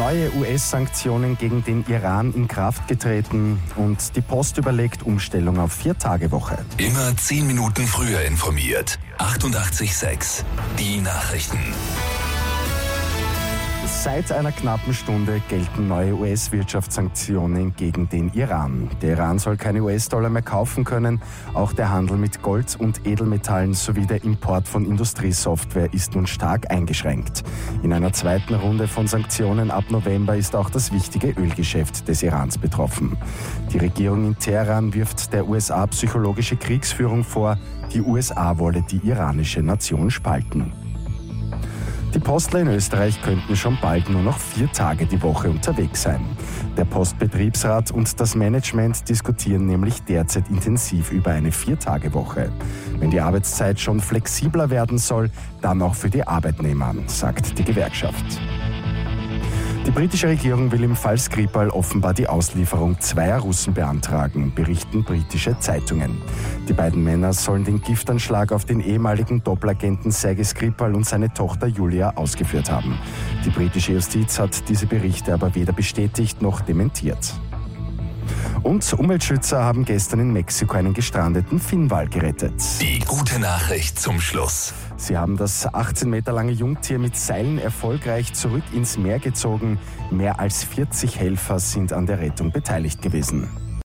Neue US-Sanktionen gegen den Iran in Kraft getreten und die Post überlegt Umstellung auf Vier-Tage-Woche. Immer zehn Minuten früher informiert. 88,6. Die Nachrichten. Seit einer knappen Stunde gelten neue US-Wirtschaftssanktionen gegen den Iran. Der Iran soll keine US-Dollar mehr kaufen können. Auch der Handel mit Gold und Edelmetallen sowie der Import von Industriesoftware ist nun stark eingeschränkt. In einer zweiten Runde von Sanktionen ab November ist auch das wichtige Ölgeschäft des Irans betroffen. Die Regierung in Teheran wirft der USA psychologische Kriegsführung vor. Die USA wolle die iranische Nation spalten. Die Postler in Österreich könnten schon bald nur noch vier Tage die Woche unterwegs sein. Der Postbetriebsrat und das Management diskutieren nämlich derzeit intensiv über eine Viertagewoche. Wenn die Arbeitszeit schon flexibler werden soll, dann auch für die Arbeitnehmer, sagt die Gewerkschaft. Die britische Regierung will im Fall Skripal offenbar die Auslieferung zweier Russen beantragen, berichten britische Zeitungen. Die beiden Männer sollen den Giftanschlag auf den ehemaligen Doppelagenten Sergei Skripal und seine Tochter Julia ausgeführt haben. Die britische Justiz hat diese Berichte aber weder bestätigt noch dementiert. Und Umweltschützer haben gestern in Mexiko einen gestrandeten Finnwal gerettet. Die gute Nachricht zum Schluss. Sie haben das 18 Meter lange Jungtier mit Seilen erfolgreich zurück ins Meer gezogen. Mehr als 40 Helfer sind an der Rettung beteiligt gewesen.